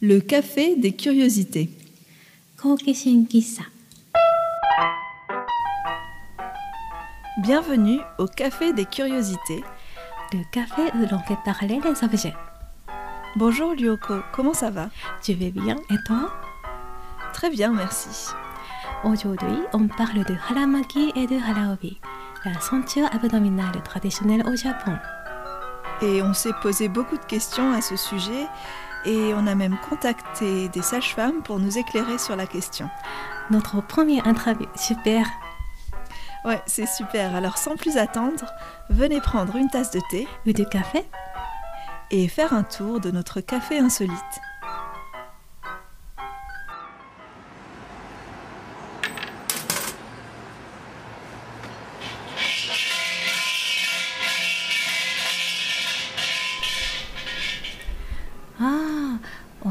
Le café des curiosités. Bienvenue au café des curiosités. Le café où l'on fait parler les objets. Bonjour Lyoko, comment ça va? Tu vas bien et toi? Très bien, merci. Aujourd'hui, on parle de haramaki et de haraobi, la ceinture abdominale traditionnelle au Japon. Et on s'est posé beaucoup de questions à ce sujet et on a même contacté des sages-femmes pour nous éclairer sur la question. Notre premier interview, super Ouais, c'est super. Alors sans plus attendre, venez prendre une tasse de thé Ou de café et faire un tour de notre café insolite.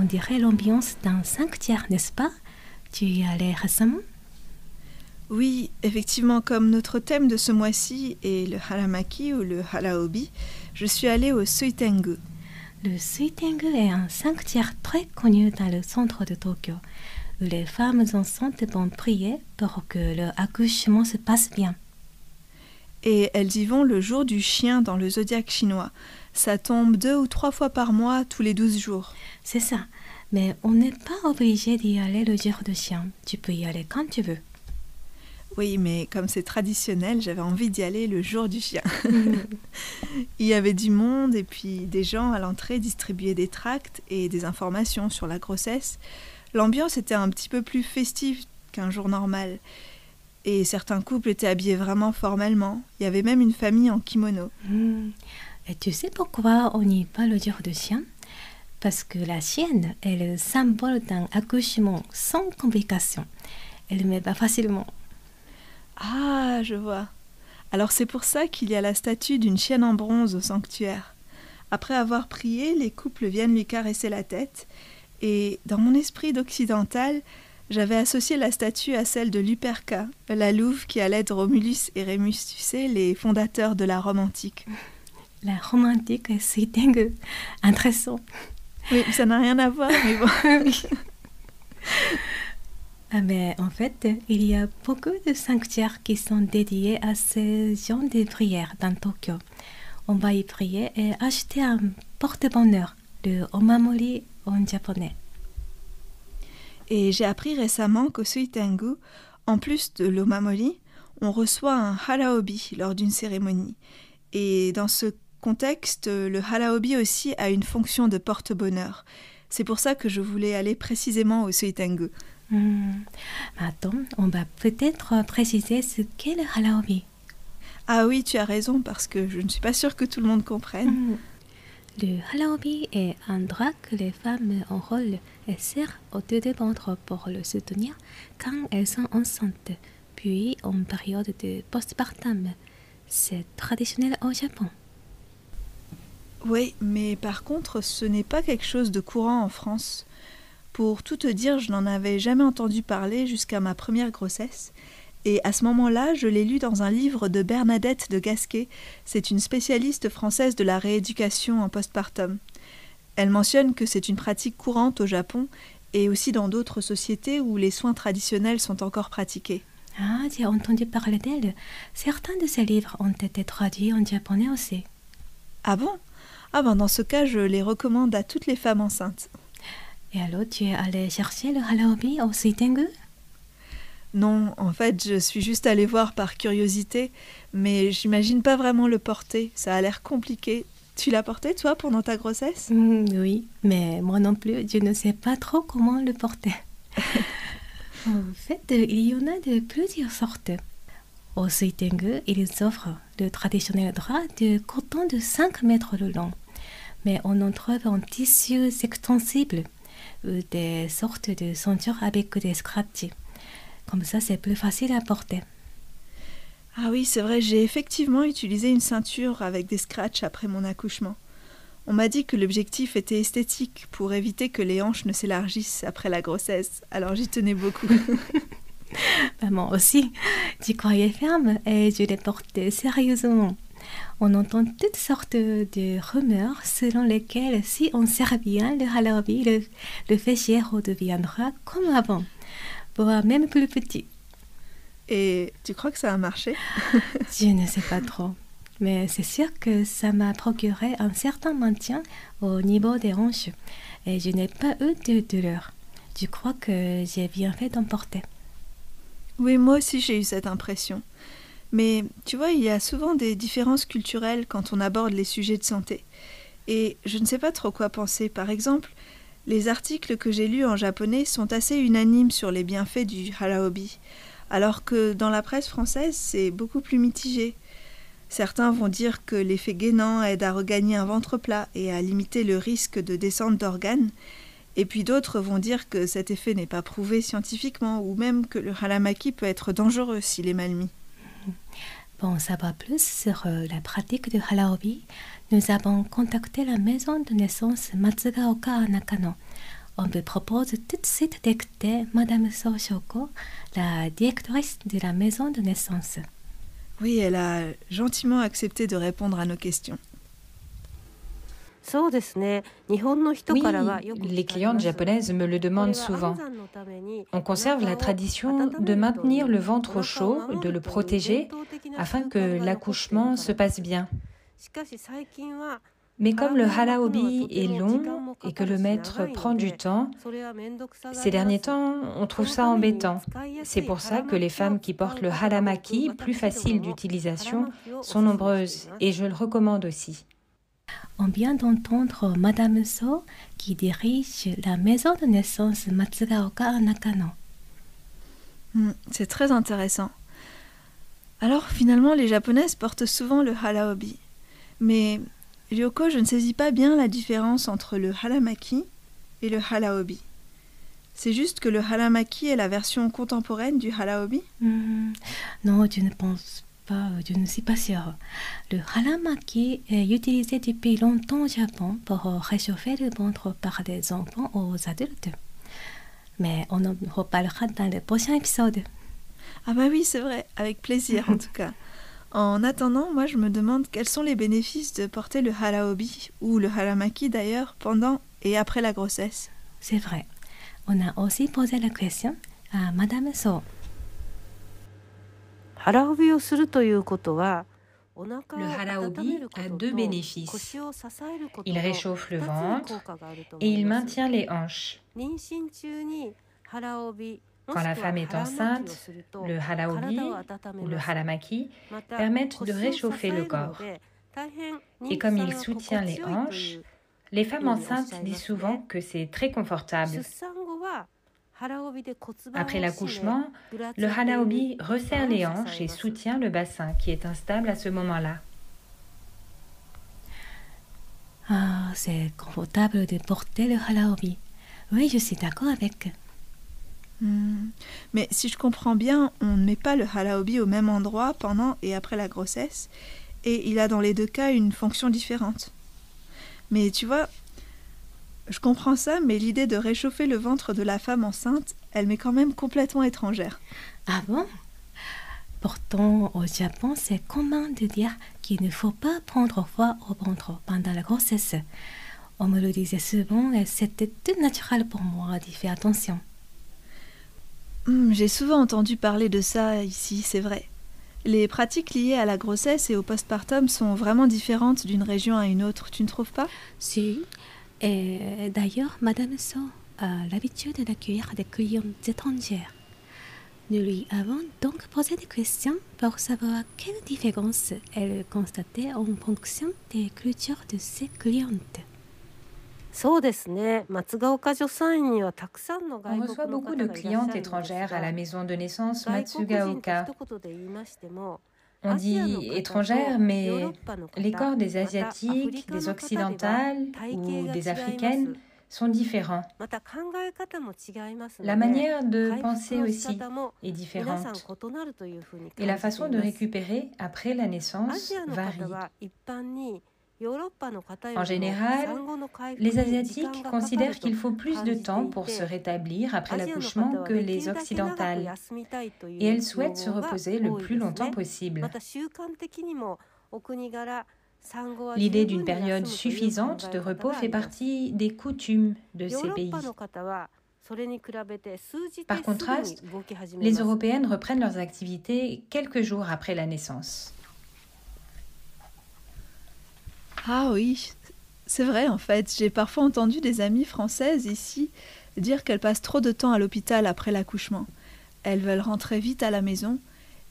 Dirait l'ambiance d'un sanctuaire, n'est-ce pas? Tu y allais récemment? Oui, effectivement, comme notre thème de ce mois-ci est le haramaki ou le haraobi, je suis allée au Suitengu. Le Suitengu est un sanctuaire très connu dans le centre de Tokyo, où les femmes enceintes vont prier pour que leur accouchement se passe bien. Et elles y vont le jour du chien dans le zodiaque chinois. Ça tombe deux ou trois fois par mois, tous les douze jours. C'est ça. Mais on n'est pas obligé d'y aller le jour de chien. Tu peux y aller quand tu veux. Oui, mais comme c'est traditionnel, j'avais envie d'y aller le jour du chien. Il y avait du monde et puis des gens à l'entrée distribuaient des tracts et des informations sur la grossesse. L'ambiance était un petit peu plus festive qu'un jour normal. Et certains couples étaient habillés vraiment formellement. Il y avait même une famille en kimono. Hmm. Et tu sais pourquoi on n'y va le jour de chien Parce que la chienne est le symbole d'un accouchement sans complications. Elle met pas facilement. Ah, je vois. Alors c'est pour ça qu'il y a la statue d'une chienne en bronze au sanctuaire. Après avoir prié, les couples viennent lui caresser la tête. Et dans mon esprit d'occidental, j'avais associé la statue à celle de Luperca, la louve qui allait de Romulus et Rémus, tu sais, les fondateurs de la Rome antique. La romantique, dingue. Intéressant. Oui, ça n'a rien à voir, mais bon. Ah, mais en fait, il y a beaucoup de sanctuaires qui sont dédiés à ces gens de prière dans Tokyo. On va y prier et acheter un porte-bonheur, le omamori en japonais. Et j'ai appris récemment qu'au Suitengu, en plus de l'omamori, on reçoit un haraobi lors d'une cérémonie. Et dans ce contexte, le haraobi aussi a une fonction de porte-bonheur. C'est pour ça que je voulais aller précisément au Suitengu. Hmm. Attends, on va peut-être préciser ce qu'est le halaobi. Ah oui, tu as raison, parce que je ne suis pas sûre que tout le monde comprenne. Hmm. Le halaobi est un drap que les femmes enrôlent et serrent autour du ventre pour le soutenir quand elles sont enceintes, puis en période de postpartum. C'est traditionnel au Japon. Oui, mais par contre, ce n'est pas quelque chose de courant en France. Pour tout te dire, je n'en avais jamais entendu parler jusqu'à ma première grossesse. Et à ce moment-là, je l'ai lu dans un livre de Bernadette de Gasquet. C'est une spécialiste française de la rééducation en postpartum. Elle mentionne que c'est une pratique courante au Japon et aussi dans d'autres sociétés où les soins traditionnels sont encore pratiqués. Ah, j'ai entendu parler d'elle. Certains de ses livres ont été traduits en japonais aussi. Ah bon? Ah ben dans ce cas, je les recommande à toutes les femmes enceintes. Et alors, tu es allé chercher le halaobi au Suitengu Non, en fait, je suis juste allée voir par curiosité, mais j'imagine pas vraiment le porter. Ça a l'air compliqué. Tu l'as porté, toi, pendant ta grossesse? Hmm, Oui, mais moi non plus, je ne sais pas trop comment le porter. en fait, il y en a de plusieurs sortes. Au Suitengu, ils offrent le traditionnel drap de coton de 5 mètres de long. Mais on en trouve en tissu extensible ou des sortes de ceintures avec des scratchs. Comme ça, c'est plus facile à porter. Ah oui, c'est vrai, j'ai effectivement utilisé une ceinture avec des scratchs après mon accouchement. On m'a dit que l'objectif était esthétique pour éviter que les hanches ne s'élargissent après la grossesse, alors j'y tenais beaucoup. Moi aussi, j'y croyais ferme et je l'ai porté sérieusement. On entend toutes sortes de rumeurs selon lesquelles si on sert bien le halabi, le, le féchier redeviendra comme avant, voire même plus petit. Et tu crois que ça a marché? Je ne sais pas trop. Mais c'est sûr que ça m'a procuré un certain maintien au niveau des hanches et je n'ai pas eu de douleur. Je crois que j'ai bien fait d'emporter? Oui, moi aussi j'ai eu cette impression. Mais tu vois, il y a souvent des différences culturelles quand on aborde les sujets de santé. Et je ne sais pas trop quoi penser. Par exemple, les articles que j'ai lus en japonais sont assez unanimes sur les bienfaits du halaobi, alors que dans la presse française, c'est beaucoup plus mitigé. Certains vont dire que l'effet gainant aide à regagner un ventre plat et à limiter le risque de descente d'organes, et puis d'autres vont dire que cet effet n'est pas prouvé scientifiquement, ou même que le halamaki peut être dangereux s'il est mal mis. Pour en savoir plus sur euh, la pratique du halaobi, nous avons contacté la maison de naissance Matsugaoka à Nakano. On vous propose tout de suite d'écouter Madame So Shoko, la directrice de la maison de naissance. Oui, elle a gentiment accepté de répondre à nos questions. Oui, les clientes japonaises me le demandent souvent. On conserve la tradition de maintenir le ventre au chaud, de le protéger, afin que l'accouchement se passe bien. Mais comme le halaobi est long et que le maître prend du temps, ces derniers temps, on trouve ça embêtant. C'est pour ça que les femmes qui portent le halamaki, plus facile d'utilisation, sont nombreuses et je le recommande aussi. On vient d'entendre Madame So qui dirige la maison de naissance Matsugaoka à Nakano. Hmm, c'est très intéressant. Alors finalement, les japonaises portent souvent le halaobi. Mais Ryoko, je ne saisis pas bien la différence entre le halamaki et le halaobi. C'est juste que le halamaki est la version contemporaine du halaobi Hmm, Non, je ne pense pas, je ne suis pas sûre. Le halamaki est utilisé depuis longtemps au Japon pour réchauffer le ventre par des enfants aux adultes. Mais on en reparlera dans le prochain épisode. Ah bah oui, c'est vrai, avec plaisir en tout cas. En attendant, moi je me demande quels sont les bénéfices de porter le halaobi, ou le halamaki d'ailleurs, pendant et après la grossesse. C'est vrai. On a aussi posé la question à Madame So. Le halaobi a deux bénéfices. Il réchauffe le ventre et il maintient les hanches. Quand la femme est enceinte, le halaobi ou le halamaki permettent de réchauffer le corps. Et comme il soutient les hanches, les femmes enceintes disent souvent que c'est très confortable. Après l'accouchement, le halaobi resserre les hanches et soutient le bassin qui est instable à ce moment-là. Ah, c'est confortable de porter le halaobi. Oui, je suis d'accord avec. Hmm. Mais si je comprends bien, on ne met pas le halaobi au même endroit pendant et après la grossesse, et il a dans les deux cas une fonction différente. Mais tu vois, je comprends ça, mais l'idée de réchauffer le ventre de la femme enceinte, elle m'est quand même complètement étrangère. Ah bon? Pourtant, au Japon, c'est commun de dire qu'il ne faut pas prendre froid au ventre pendant la grossesse. On me le disait souvent et c'était tout naturel pour moi d'y faire attention. Hmm, J'ai souvent entendu parler de ça ici, c'est vrai. Les pratiques liées à la grossesse et au postpartum sont vraiment différentes d'une région à une autre, tu ne trouves pas? Si. Et d'ailleurs, Madame So a l'habitude d'accueillir des clientes étrangères. Nous lui avons donc posé des questions pour savoir quelle différence elle constatait en fonction des cultures de ses clientes. On reçoit beaucoup de clientes étrangères à la maison de naissance Matsugaoka. On dit étrangères, mais les corps des Asiatiques, des Occidentales ou des Africaines sont différents. La manière de penser aussi est différente. Et la façon de récupérer après la naissance varie. En général, les Asiatiques considèrent qu'il faut plus de temps pour se rétablir après l'accouchement que les Occidentales, et elles souhaitent se reposer le plus longtemps possible. L'idée d'une période suffisante de repos fait partie des coutumes de ces pays. Par contraste, les Européennes reprennent leurs activités quelques jours après la naissance. Ah oui, c'est vrai en fait. J'ai parfois entendu des amies françaises ici dire qu'elles passent trop de temps à l'hôpital après l'accouchement. Elles veulent rentrer vite à la maison.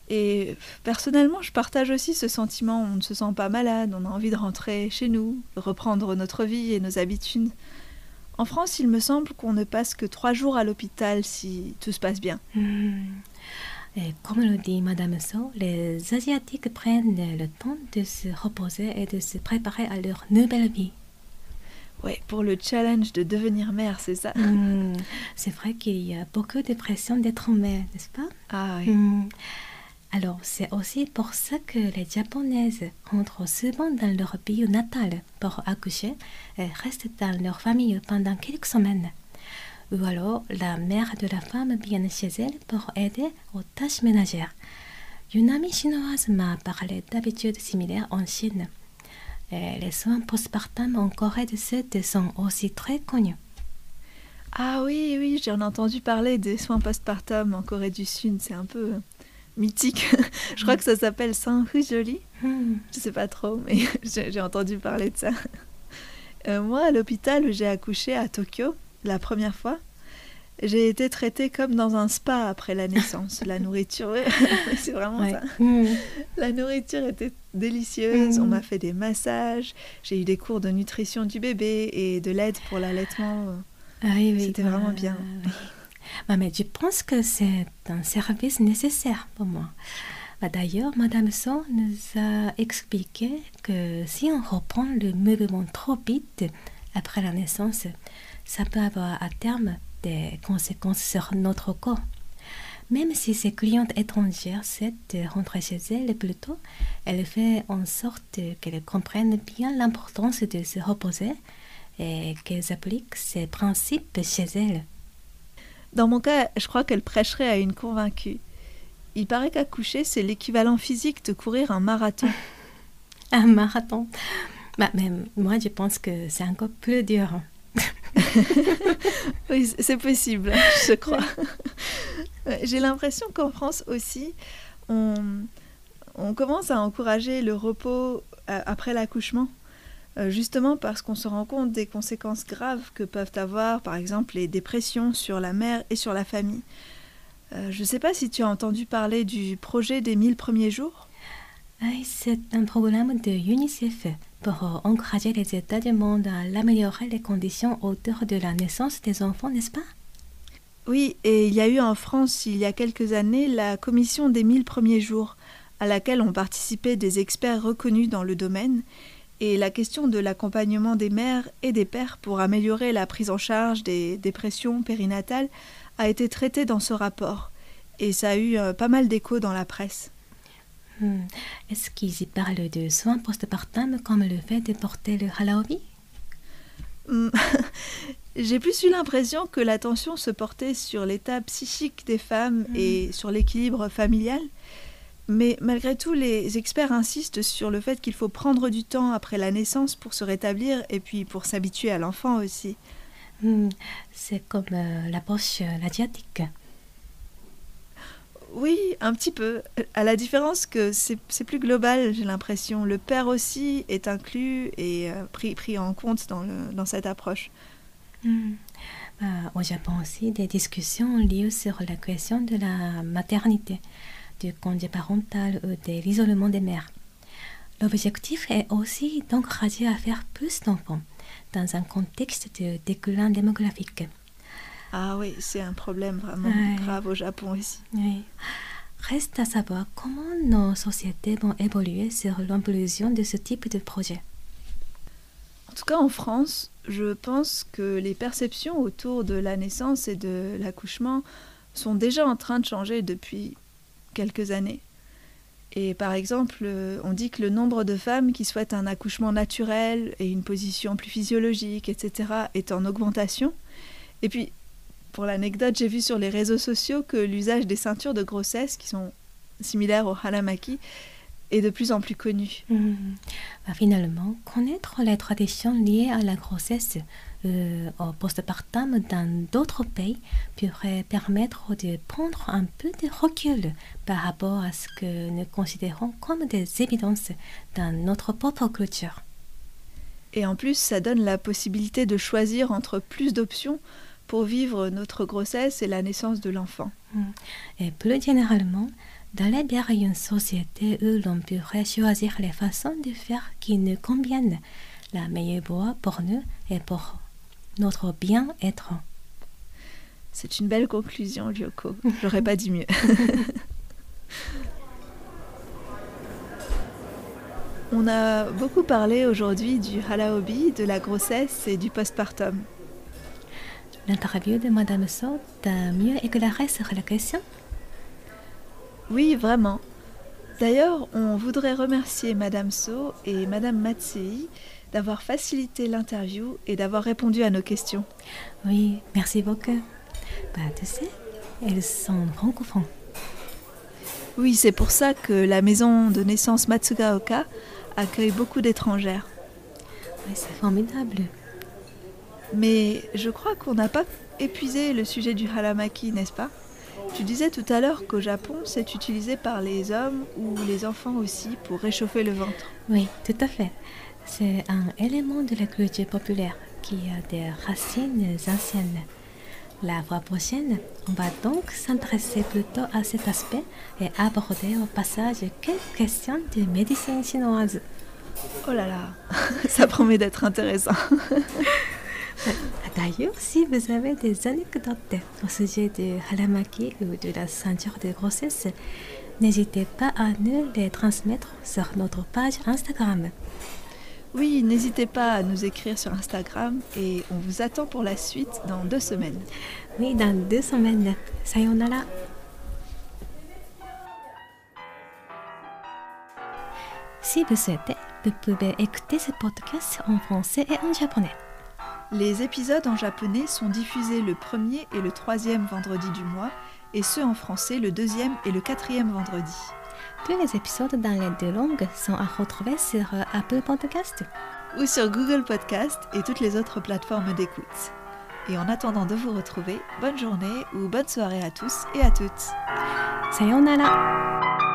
Et personnellement, je partage aussi ce sentiment. On ne se sent pas malade, on a envie de rentrer chez nous, reprendre notre vie et nos habitudes. En France, il me semble qu'on ne passe que trois jours à l'hôpital si tout se passe bien. Hmm. Et comme le dit Madame So, les Asiatiques prennent le temps de se reposer et de se préparer à leur nouvelle vie. Ouais, pour le challenge de devenir mère, c'est ça? Hmm. C'est vrai qu'il y a beaucoup de pression d'être mère, n'est-ce pas? Ah oui. Hmm. Alors, c'est aussi pour ça que les Japonaises rentrent souvent dans leur pays natal pour accoucher et restent dans leur famille pendant quelques semaines. Ou alors, la mère de la femme vient chez elle pour aider aux tâches ménagères. Une amie chinoise m'a parlé d'habitudes similaires en Chine. Et les soins postpartum en Corée du Sud sont aussi très connus. Ah oui, oui, j'en ai entendu parler des soins postpartum en Corée du Sud. C'est un peu euh, mythique. Je crois que ça s'appelle Saint Joli. Hmm. Je sais pas trop, mais j'ai j'ai entendu parler de ça. Euh, moi, à l'hôpital où j'ai accouché à Tokyo, la première fois, j'ai été traitée comme dans un spa après la naissance. La nourriture, c'est vraiment Ouais. ça. Hmm. La nourriture était délicieuse, on Mhm. m'a fait des massages, j'ai eu des cours de nutrition du bébé et de l'aide pour l'allaitement. Ah oui, oui, C'était bah, vraiment bien. oui. Bah, mais je pense que c'est un service nécessaire pour moi. Bah, D'ailleurs, Madame So nous a expliqué que si on reprend le mouvement trop vite après la naissance, ça peut avoir à terme des conséquences sur notre corps. Même si ses clientes étrangères souhaitent rentrer chez elles plus tôt, elle fait en sorte qu'elles comprennent bien l'importance de se reposer et qu'elles appliquent ces principes chez elles. Dans mon cas, je crois qu'elle prêcherait à une convaincue. Il paraît qu'accoucher, c'est l'équivalent physique de courir un marathon. Un marathon. Bah, mais moi, je pense que c'est encore plus dur. Oui, c'est possible, je crois. J'ai l'impression qu'en France aussi, on, on commence à encourager le repos euh, après l'accouchement, euh, justement parce qu'on se rend compte des conséquences graves que peuvent avoir, par exemple, les dépressions sur la mère et sur la famille. Euh, je ne sais pas si tu as entendu parler du projet des 1000 premiers jours. C'est un programme de UNICEF pour encourager les États du monde à améliorer les conditions autour de la naissance des enfants, n'est-ce pas? Oui, et il y a eu en France, il y a quelques années, la commission des 1000 premiers jours, à laquelle ont participé des experts reconnus dans le domaine, et la question de l'accompagnement des mères et des pères pour améliorer la prise en charge des dépressions périnatales a été traitée dans ce rapport, et ça a eu euh, pas mal d'échos dans la presse. Hmm. Est-ce qu'ils y parlent de soins postpartum comme le fait de porter le halaobi Hmm, J'ai plus eu l'impression que l'attention se portait sur l'état psychique des femmes et sur l'équilibre familial. Mais malgré tout, les experts insistent sur le fait qu'il faut prendre du temps après la naissance pour se rétablir et puis pour s'habituer à l'enfant aussi. Hmm. C'est comme euh, la poche euh, asiatique. Oui, un petit peu. À la différence que c'est plus global, j'ai l'impression. Le père aussi est inclus et euh, pris, en compte dans, cette approche. Hmm. Bah, au Japon aussi, des discussions lieu sur la question de la maternité, du congé parental ou de l'isolement des mères. L'objectif est aussi d'encourager à faire plus d'enfants dans un contexte de déclin démographique. Ah oui, c'est un problème vraiment Ouais. grave au Japon aussi. Oui. Reste à savoir comment nos sociétés vont évoluer sur l'impulsion de ce type de projet. En tout cas, en France, je pense que les perceptions autour de la naissance et de l'accouchement sont déjà en train de changer depuis quelques années. Et par exemple, euh, on dit que le nombre de femmes qui souhaitent un accouchement naturel et une position plus physiologique, etc., est en augmentation. Et puis, pour l'anecdote, j'ai vu sur les réseaux sociaux que l'usage des ceintures de grossesse, qui sont similaires au halamaki, et de plus en plus connu. Hmm. Bah, finalement, connaître les traditions liées à la grossesse euh, au postpartum dans d'autres pays pourrait permettre de prendre un peu de recul par rapport à ce que nous considérons comme des évidences dans notre propre culture. Et en plus, ça donne la possibilité de choisir entre plus d'options pour vivre notre grossesse et la naissance de l'enfant. Hmm. Et plus généralement, d'aller vers une société où l'on pourrait choisir les façons de faire qui nous conviennent, la meilleure voie pour nous et pour notre bien-être. C'est une belle conclusion, Lyoko. J'aurais pas dit mieux. On a beaucoup parlé aujourd'hui du halaobi, de la grossesse et du postpartum. L'interview de Madame So t'a mieux éclairé sur la question? Oui, vraiment. D'ailleurs, on voudrait remercier Madame So et Madame Matsei d'avoir facilité l'interview et d'avoir répondu à nos questions. Oui, merci beaucoup. Bah, tu sais, elles sont francophones. Oui, c'est pour ça que la maison de naissance Matsugaoka accueille beaucoup d'étrangères. Oui, c'est formidable. Mais je crois qu'on n'a pas épuisé le sujet du haramaki, n'est-ce pas? Tu disais tout à l'heure qu'au Japon, c'est utilisé par les hommes ou les enfants aussi pour réchauffer le ventre. Oui, tout à fait. C'est un élément de la culture populaire qui a des racines anciennes. La fois prochaine, on va donc s'intéresser plutôt à cet aspect et aborder au passage quelques questions de médecine chinoise. Oh là là, ça promet d'être intéressant. D'ailleurs, si vous avez des anecdotes au sujet de haramaki ou de la ceinture de grossesse, n'hésitez pas à nous les transmettre sur notre page Instagram. Oui, n'hésitez pas à nous écrire sur Instagram et on vous attend pour la suite dans deux semaines. Oui, dans deux semaines. Sayonara. Si vous souhaitez, vous pouvez écouter ce podcast en français et en japonais. Les épisodes en japonais sont diffusés le premier et le troisième vendredi du mois et ceux en français le deuxième et le quatrième vendredi. Tous les épisodes dans les deux langues sont à retrouver sur euh, Apple Podcast ou sur Google Podcast et toutes les autres plateformes d'écoute. Et en attendant de vous retrouver, bonne journée ou bonne soirée à tous et à toutes. Sayonara